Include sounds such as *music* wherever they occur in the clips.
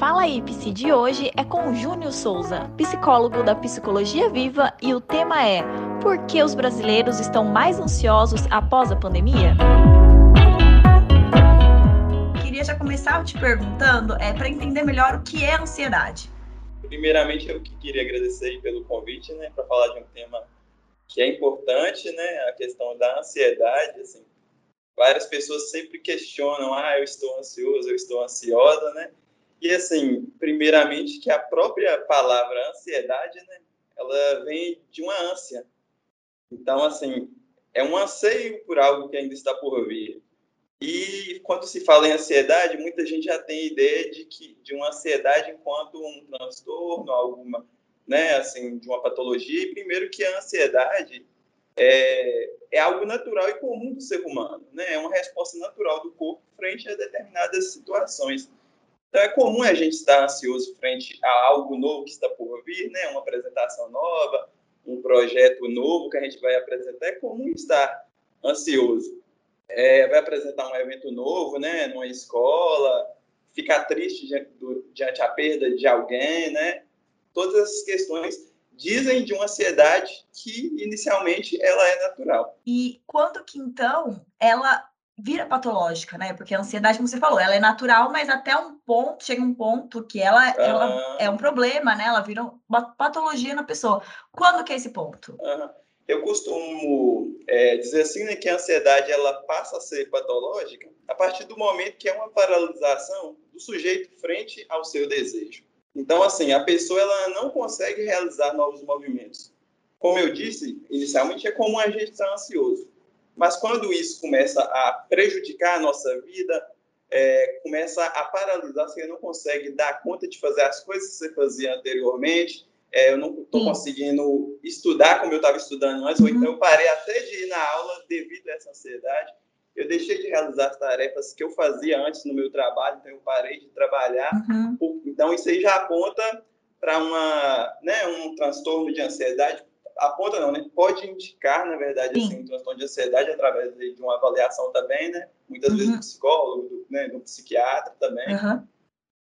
Fala aí, Psi de hoje é com Júnior Souza, psicólogo da Psicologia Viva, e o tema é Por que os brasileiros estão mais ansiosos após a pandemia? Queria já começar te perguntando, é, para entender melhor o que é ansiedade. Primeiramente, eu queria agradecer pelo convite, né, para falar de um tema que é importante, né, a questão da ansiedade, assim. Várias pessoas sempre questionam, ah, eu estou ansioso, eu estou ansiosa, né? E assim, primeiramente que a própria palavra ansiedade, né, ela vem de uma ânsia. Então, assim, é um anseio por algo que ainda está por vir. E quando se fala em ansiedade, muita gente já tem ideia de que de uma ansiedade enquanto um transtorno, alguma, né, assim, de uma patologia. E primeiro que a ansiedade é, é algo natural e comum do ser humano, né? É uma resposta natural do corpo frente a determinadas situações. Então, é comum a gente estar ansioso frente a algo novo que está por vir, né? Uma apresentação nova, um projeto novo que a gente vai apresentar. É comum estar ansioso. É, vai apresentar um evento novo, né? Numa escola, ficar triste diante, do, diante a perda de alguém, né? Todas essas questões dizem de uma ansiedade que inicialmente ela é natural. E quando que então ela vira patológica, né? Porque a ansiedade, como você falou, ela é natural, mas até um ponto, chega um ponto que ela, uhum. ela é um problema, né? Ela vira uma patologia na pessoa. Quando que é esse ponto? Uhum. Eu costumo é, dizer assim, né, que a ansiedade ela passa a ser patológica a partir do momento que é uma paralisação do sujeito frente ao seu desejo. Então, assim, a pessoa ela não consegue realizar novos movimentos. Como eu disse, inicialmente é comum a gente estar ansioso. Mas quando isso começa a prejudicar a nossa vida, é, começa a paralisar, você não consegue dar conta de fazer as coisas que você fazia anteriormente, é, eu não estou conseguindo estudar como eu estava estudando antes, uhum. ou então eu parei até de ir na aula devido a essa ansiedade. Eu deixei de realizar as tarefas que eu fazia antes no meu trabalho, então eu parei de trabalhar. Uhum. Então isso aí já aponta para uma, né, um transtorno de ansiedade aponta não, né? Pode indicar, na verdade, assim, um transtorno de ansiedade através de uma avaliação também, né? Muitas uhum. vezes do psicólogo, do, né, do psiquiatra também. Uhum.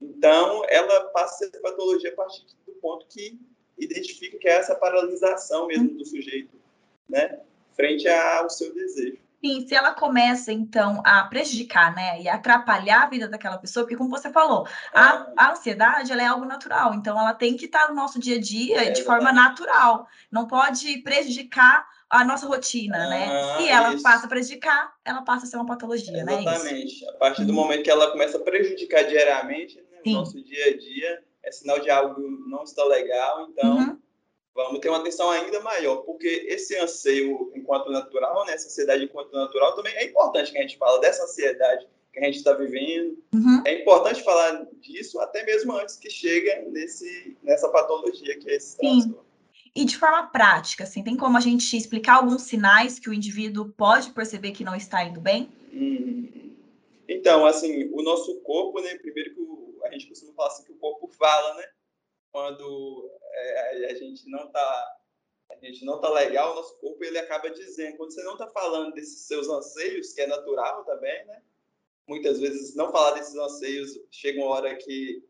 Então, ela passa a ser patologia a partir do ponto que identifica que é essa paralisação mesmo uhum. do sujeito, né? Frente ao seu desejo. Sim, se ela começa, então, a prejudicar, né, e atrapalhar a vida daquela pessoa, porque, como você falou, a, ah. a ansiedade, ela é algo natural, então ela tem que estar no nosso dia a dia é, de forma natural, não pode prejudicar a nossa rotina, né? ah, né? Se ela isso. passa a prejudicar, ela passa a ser uma patologia, Exatamente. né? Exatamente. A partir do uhum. momento que ela começa a prejudicar diariamente né, o nosso dia a dia, é sinal de algo não está legal, então... Uhum vamos ter uma atenção ainda maior, porque esse anseio enquanto natural, né, essa ansiedade enquanto natural, também é importante que a gente fala dessa ansiedade que a gente está vivendo. Uhum. É importante falar disso até mesmo antes que chegue nesse, nessa patologia que é esse Sim. transtorno. E de forma prática, assim, tem como a gente explicar alguns sinais que o indivíduo pode perceber que não está indo bem? Hum. Então, assim, o nosso corpo, né, primeiro que o, a gente costuma falar assim que o corpo fala, né? Quando é, a gente não está a gente não tá legal, o nosso corpo ele acaba dizendo. Quando você não está falando desses seus anseios, que é natural também, né? Muitas vezes não falar desses anseios chega uma hora que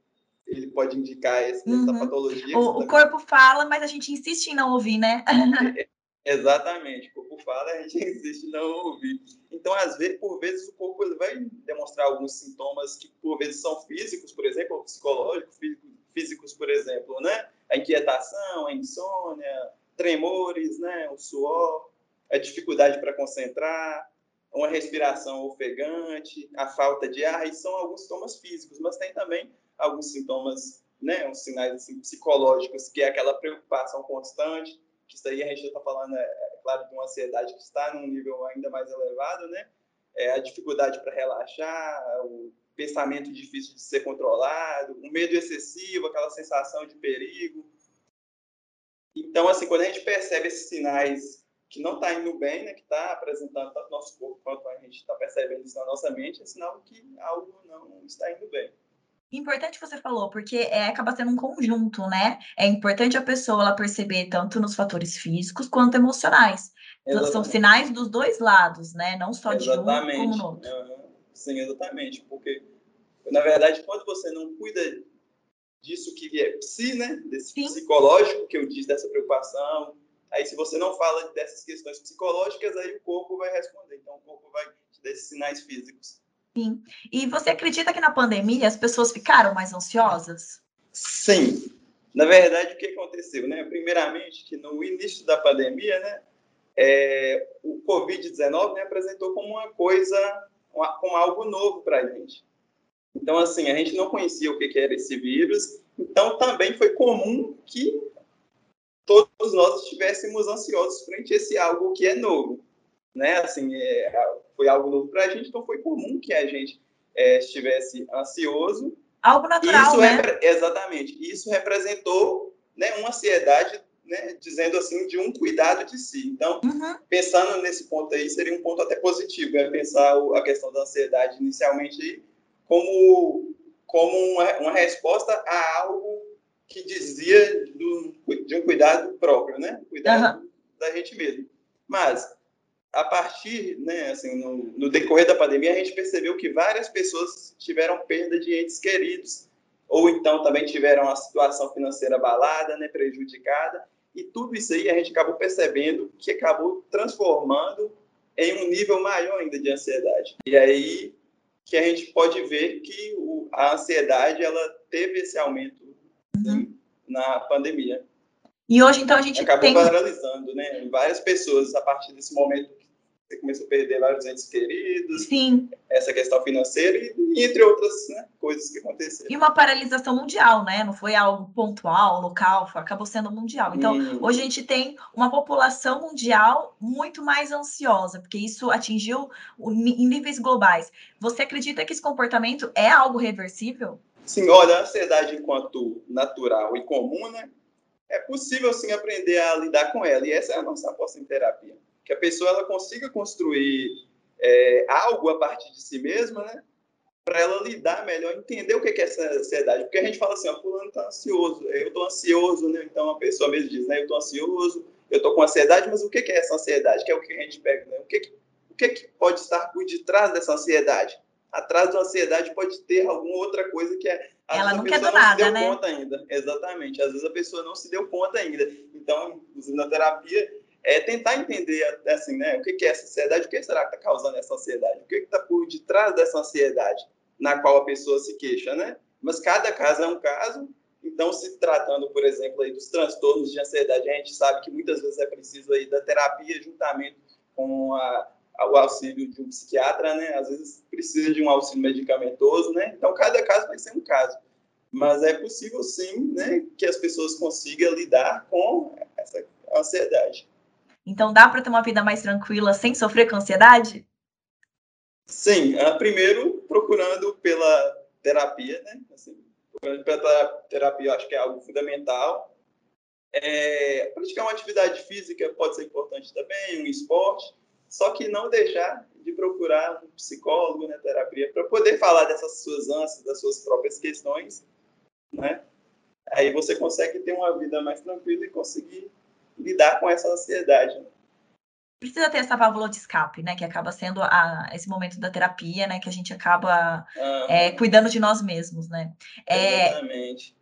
ele pode indicar essa, uhum. essa patologia. O, o corpo fala, mas a gente insiste em não ouvir, né? *laughs* Exatamente, o corpo fala, a gente *laughs* insiste em não ouvir. Então, às vezes, por vezes, o corpo ele vai demonstrar alguns sintomas que, por vezes, são físicos, por exemplo, ou psicológicos, físicos, por exemplo, né? a inquietação, a insônia, tremores, né, o suor, a dificuldade para concentrar, uma respiração ofegante, a falta de ar, e são alguns sintomas físicos, mas tem também alguns sintomas, né, uns sinais assim, psicológicos, que é aquela preocupação constante, que isso aí a gente está falando, é, é, claro, de uma ansiedade que está num nível ainda mais elevado, né, é a dificuldade para relaxar, o pensamento difícil de ser controlado, um medo excessivo, aquela sensação de perigo. Então, assim, quando a gente percebe esses sinais que não está indo bem, né, que está apresentando tanto nosso corpo quanto a gente está percebendo isso na nossa mente, é sinal que algo não está indo bem. Importante você falou, porque é, acaba sendo um conjunto, né? É importante a pessoa ela perceber tanto nos fatores físicos quanto emocionais. Exatamente. São sinais dos dois lados, né? Não só exatamente. de um como no outro. Sim, exatamente. Porque, na verdade, quando você não cuida disso que é psi, né? Desse Sim. psicológico que eu disse, dessa preocupação. Aí, se você não fala dessas questões psicológicas, aí o corpo vai responder. Então, o corpo vai te dar esses sinais físicos. Sim. E você acredita que na pandemia as pessoas ficaram mais ansiosas? Sim. Na verdade, o que aconteceu, né? Primeiramente, que no início da pandemia, né, é, o Covid-19 né, apresentou como uma coisa, como algo novo para a gente. Então, assim, a gente não conhecia o que, que era esse vírus, então também foi comum que todos nós estivéssemos ansiosos frente a esse algo que é novo, né? Assim, é, foi algo novo para a gente, então foi comum que a gente é, estivesse ansioso Algo natural, isso né? exatamente. Isso representou né, uma ansiedade, né, dizendo assim, de um cuidado de si. Então, uhum. pensando nesse ponto aí, seria um ponto até positivo, é pensar a questão da ansiedade inicialmente como, como uma, uma resposta a algo que dizia do, de um cuidado próprio, né? Cuidado uhum. da gente mesmo. Mas a partir, né, assim, no, no, decorrer da pandemia, a gente percebeu que várias pessoas tiveram perda de entes queridos, ou então também tiveram a situação financeira abalada, né, prejudicada, e tudo isso aí a gente acabou percebendo que acabou transformando em um nível maior ainda de ansiedade. E aí que a gente pode ver que o, a ansiedade ela teve esse aumento uhum. na pandemia. E hoje, então, a gente Acabou tem... paralisando, né? Várias pessoas, a partir desse momento você começou a perder vários entes queridos. Sim. Essa questão financeira e, entre outras né, coisas que aconteceram. E uma paralisação mundial, né? Não foi algo pontual, local, foi, acabou sendo mundial. Então, hum. hoje a gente tem uma população mundial muito mais ansiosa, porque isso atingiu em níveis globais. Você acredita que esse comportamento é algo reversível? Sim, olha, a ansiedade enquanto natural e comum, né? É possível, sim, aprender a lidar com ela. E essa é a nossa aposta em terapia que a pessoa ela consiga construir é, algo a partir de si mesma, né? Para ela lidar melhor, entender o que é essa ansiedade. Porque a gente fala assim, ó, fulano está ansioso, eu estou ansioso, né? Então a pessoa mesmo diz, né? Eu estou ansioso, eu estou com ansiedade, mas o que é essa ansiedade? Que é o que a gente pega, né? O que, o que, que pode estar por detrás dessa ansiedade? Atrás da ansiedade pode ter alguma outra coisa que é. Ela não quer do nada, se deu né? conta ainda. Exatamente. Às vezes a pessoa não se deu conta ainda. Então, na terapia, é tentar entender assim, né, o que é essa ansiedade, o que será que está causando essa ansiedade, o que está por detrás dessa ansiedade na qual a pessoa se queixa, né? Mas cada caso é um caso, então se tratando, por exemplo, aí dos transtornos de ansiedade, a gente sabe que muitas vezes é preciso aí da terapia juntamente com a, o auxílio de um psiquiatra, né? Às vezes precisa de um auxílio medicamentoso, né? Então cada caso vai ser um caso, mas é possível sim, né, que as pessoas consigam lidar com essa ansiedade. Então dá para ter uma vida mais tranquila sem sofrer com ansiedade? Sim, uh, primeiro procurando pela terapia, né? Assim, procurando pela terapia, acho que é algo fundamental. É, praticar uma atividade física pode ser importante também, um esporte, só que não deixar de procurar um psicólogo, né, terapia, para poder falar dessas suas ânsias, das suas próprias questões, né? Aí você consegue ter uma vida mais tranquila e conseguir lidar com essa ansiedade. Né? Precisa ter essa válvula de escape, né? Que acaba sendo a, esse momento da terapia, né? Que a gente acaba é, cuidando de nós mesmos, né? É, Exatamente.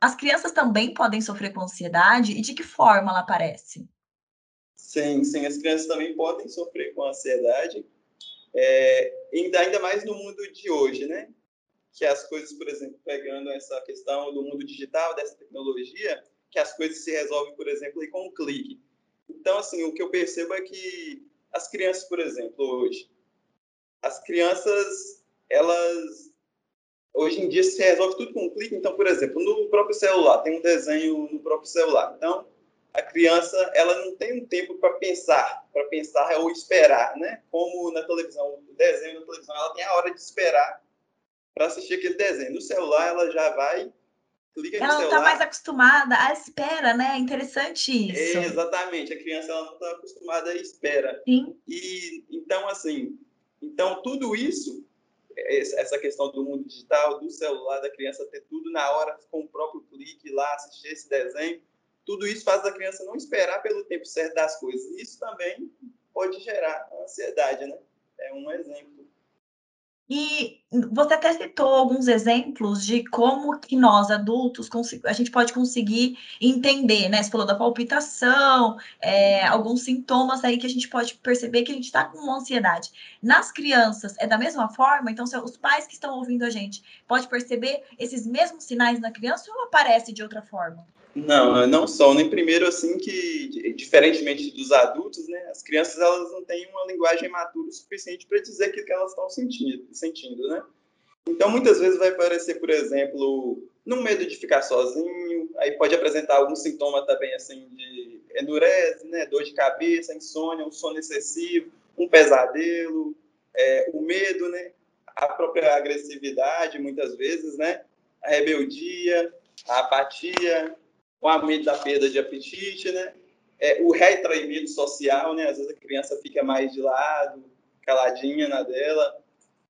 As crianças também podem sofrer com ansiedade e de que forma ela aparece? Sim, sim, as crianças também podem sofrer com ansiedade, é, ainda mais no mundo de hoje, né? Que as coisas, por exemplo, pegando essa questão do mundo digital, dessa tecnologia, que as coisas se resolvem, por exemplo, com um clique. Então, assim, o que eu percebo é que as crianças, por exemplo, hoje, as crianças, elas hoje em dia se resolve tudo com um clique. Então, por exemplo, no próprio celular, tem um desenho no próprio celular. Então, a criança, ela não tem um tempo para pensar, para pensar ou esperar, né? Como na televisão, o desenho na televisão, ela tem a hora de esperar para assistir aquele desenho. No celular, ela já vai clica ela no celular. Ela não está mais acostumada à espera, né? Interessante isso. É, exatamente. A criança ela não está acostumada à espera. Sim. E então assim, então tudo isso, essa questão do mundo digital, do celular da criança ter tudo na hora com o próprio clique lá, assistir esse desenho, tudo isso faz a criança não esperar pelo tempo certo das coisas. Isso também pode gerar ansiedade, né? É um exemplo E você até citou alguns exemplos de como que nós, adultos, a gente pode conseguir entender, né? Você falou da palpitação, é, alguns sintomas aí que a gente pode perceber que a gente está com uma ansiedade. Nas crianças, é da mesma forma? Então, se os pais que estão ouvindo a gente, pode perceber esses mesmos sinais na criança ou aparece de outra forma? Não, não são. Nem primeiro, assim, que, diferentemente dos adultos, né, as crianças elas não têm uma linguagem madura o suficiente para dizer aquilo que elas estão sentindo, sentindo, né? Então, muitas vezes vai aparecer, por exemplo, no medo de ficar sozinho, aí pode apresentar algum sintoma também, assim, de endurece, né, dor de cabeça, insônia, um sono excessivo, um pesadelo, é, o medo, né, a própria agressividade, muitas vezes, né, a rebeldia, a apatia, o medo da perda de apetite, né? É, o retraimento social, né? Às vezes a criança fica mais de lado, caladinha na dela,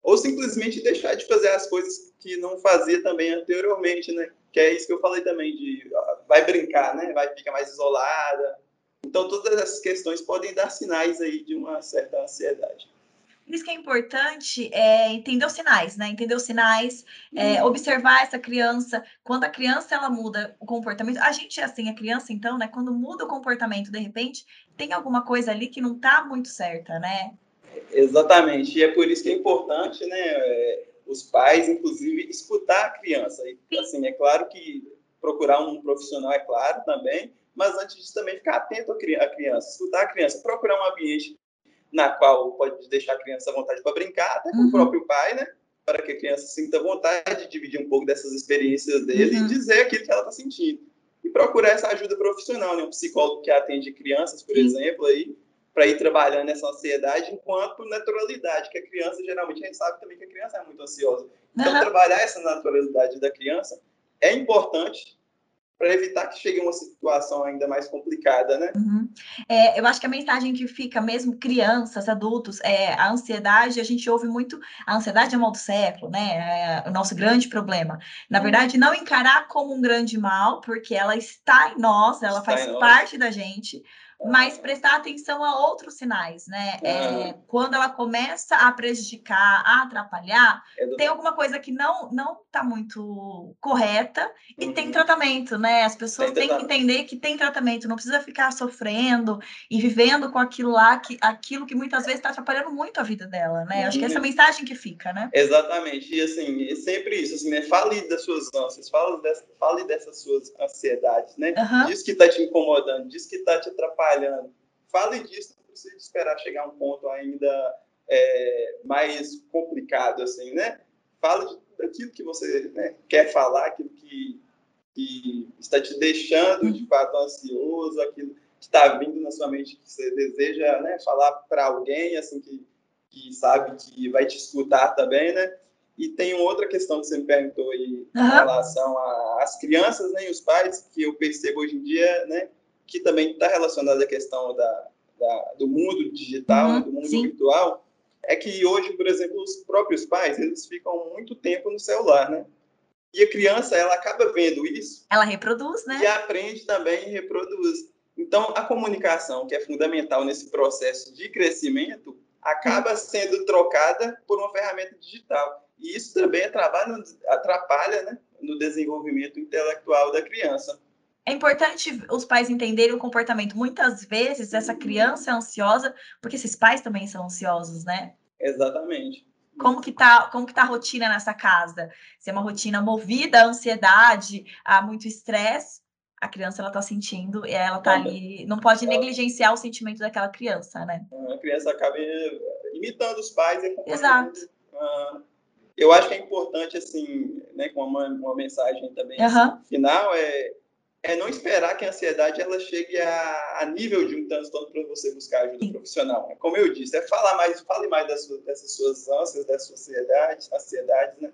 ou simplesmente deixar de fazer as coisas que não fazia também anteriormente, né? Que é isso que eu falei também de vai brincar, né? Vai ficar mais isolada. Então todas essas questões podem dar sinais aí de uma certa ansiedade. Por isso que é importante é, entender os sinais, né? Entender os sinais, é, uhum. observar essa criança. Quando a criança ela muda o comportamento, a gente é assim, a criança, então, né? Quando muda o comportamento, de repente, tem alguma coisa ali que não está muito certa, né? Exatamente. E é por isso que é importante, né? É, os pais, inclusive, escutar a criança. E, assim, é claro que procurar um profissional, é claro, também, mas antes disso também ficar atento à criança, escutar a criança, procurar um ambiente na qual pode deixar a criança à vontade para brincar, até com uhum. o próprio pai, né? Para que a criança sinta vontade de dividir um pouco dessas experiências dele uhum. e dizer aquilo que ela está sentindo. E procurar essa ajuda profissional, né? Um psicólogo que atende crianças, por Sim. exemplo, aí, para ir trabalhando essa ansiedade enquanto naturalidade, que a criança, geralmente, a gente sabe também que a criança é muito ansiosa. Então, uhum. trabalhar essa naturalidade da criança é importante para evitar que chegue uma situação ainda mais complicada, né? Uhum. É, eu acho que a mensagem que fica mesmo crianças, adultos, é a ansiedade, a gente ouve muito, a ansiedade é o mal do século, né? É o nosso grande problema. Na uhum. verdade, não encarar como um grande mal, porque ela está em nós, ela está faz parte da gente, mas prestar atenção a outros sinais, né? É, quando ela começa a prejudicar, a atrapalhar, é tem alguma coisa que não não está muito correta e uhum. tem tratamento, né? As pessoas têm que entender que tem tratamento, não precisa ficar sofrendo e vivendo com aquilo lá, que, aquilo que muitas vezes está atrapalhando muito a vida dela, né? Uhum. Acho que essa é a uhum. mensagem que fica, né? Exatamente. E assim, é sempre isso, assim, né? Fale das suas ânsias, fale, dessa, fale dessas suas ansiedades, né? Uhum. Diz que está te incomodando, diz que está te atrapalhando trabalhando. Fale disso, não precisa esperar chegar a um ponto ainda é, mais complicado, assim, né? Fala daquilo que você né, quer falar, aquilo que, que está te deixando de fato ansioso, aquilo que está vindo na sua mente que você deseja né, falar para alguém, assim, que, que sabe que vai te escutar também, né? E tem outra questão que você me perguntou aí uhum. em relação às crianças né, e os pais, que eu percebo hoje em dia, né? Que também está relacionado à questão da, da, do mundo digital, uhum, do mundo sim. virtual, é que hoje, por exemplo, os próprios pais, eles ficam muito tempo no celular, né? E a criança, ela acaba vendo isso. Ela reproduz, né? E aprende também e reproduz. Então, a comunicação, que é fundamental nesse processo de crescimento, acaba sendo trocada por uma ferramenta digital. E isso também atrapalha, atrapalha né, no desenvolvimento intelectual da criança. É importante os pais entenderem o comportamento. Muitas vezes essa criança é ansiosa porque esses pais também são ansiosos, né? Exatamente. Como que tá, como que tá a rotina nessa casa? Se é uma rotina movida à ansiedade, a muito estresse, a criança ela tá sentindo e ela tá ali, não pode negligenciar o sentimento daquela criança, né? A criança acaba imitando os pais e Exato. Uh, eu acho que é importante assim, né, com uma, uma mensagem também uhum. assim, final é é não esperar que a ansiedade ela chegue a, a nível de um transtorno para você buscar ajuda profissional. Como eu disse, é falar mais, fale mais das suas, dessas suas ânsias, das suas ansiedades, ansiedades, né?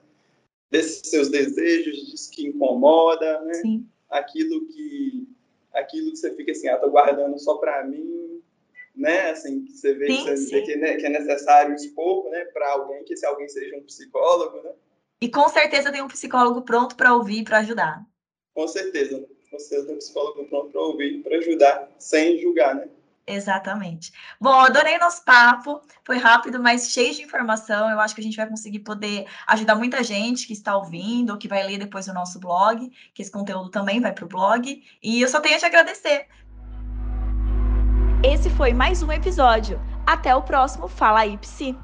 Desses seus desejos, disso que incomoda, né? Sim. Aquilo que aquilo que você fica assim, ah, tô guardando só para mim, né? Assim, que você vê, sim, que, você vê que, né, que, é necessário expor, né, para alguém, que esse alguém seja um psicólogo, né? E com certeza tem um psicólogo pronto para ouvir, para ajudar. Com certeza você é um psicólogo pronto para ouvir, para ajudar, sem julgar, né? Exatamente. Bom, adorei nosso papo. Foi rápido, mas cheio de informação. Eu acho que a gente vai conseguir poder ajudar muita gente que está ouvindo, ou que vai ler depois o nosso blog, que esse conteúdo também vai para o blog. E eu só tenho a te agradecer. Esse foi mais um episódio. Até o próximo Fala aí, Psi.